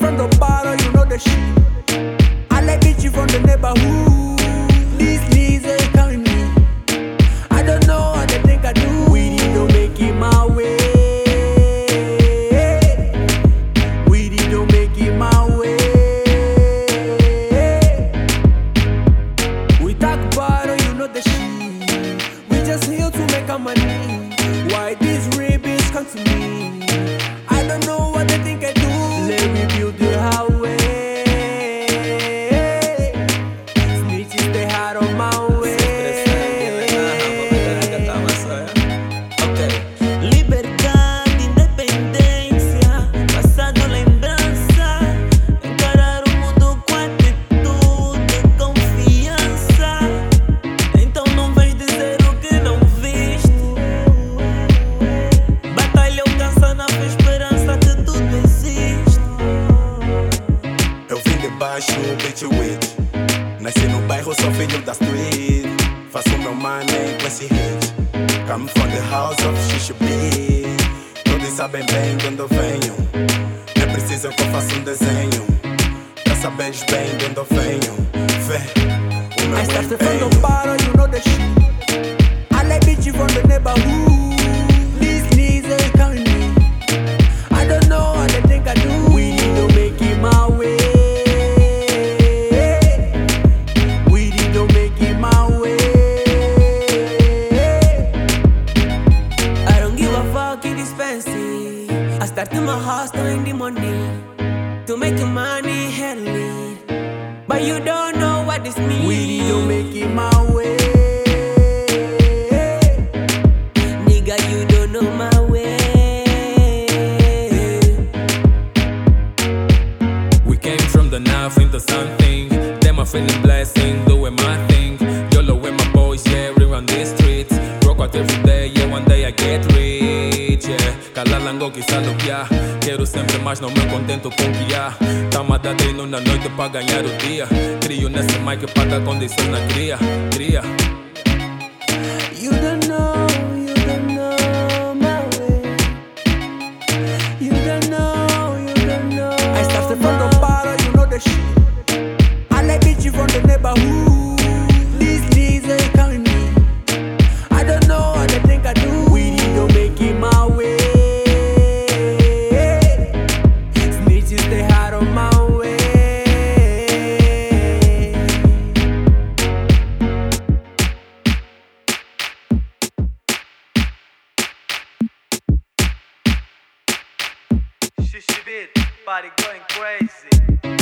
from the bottom, you know the shit. I like bitch from the neighborhood. Me? I don't know sou filho da street. Faço meu money com esse hit. Come from the house of Xixi Todos sabem bem de onde eu venho. Nem precisam que eu faça um desenho. Já sabes bem de onde eu venho. Fé, o meu I I started my hustle in the money to make your money handle But you don't know what this means. We need to make it my way. Nigga, you don't know my way. We came from the nothing to something. Them a feeling blessing, doing my thing. YOLO with my boys, yeah, we run these streets. Rock out every day, yeah, one day I get rich, quizá lo que há. Quero sempre mais, não me contento com que há. Tamo a dar treino na noite pra ganhar o dia. Crio nesse mic pra dar condição na cria, cria. Xixi Beat, body going crazy.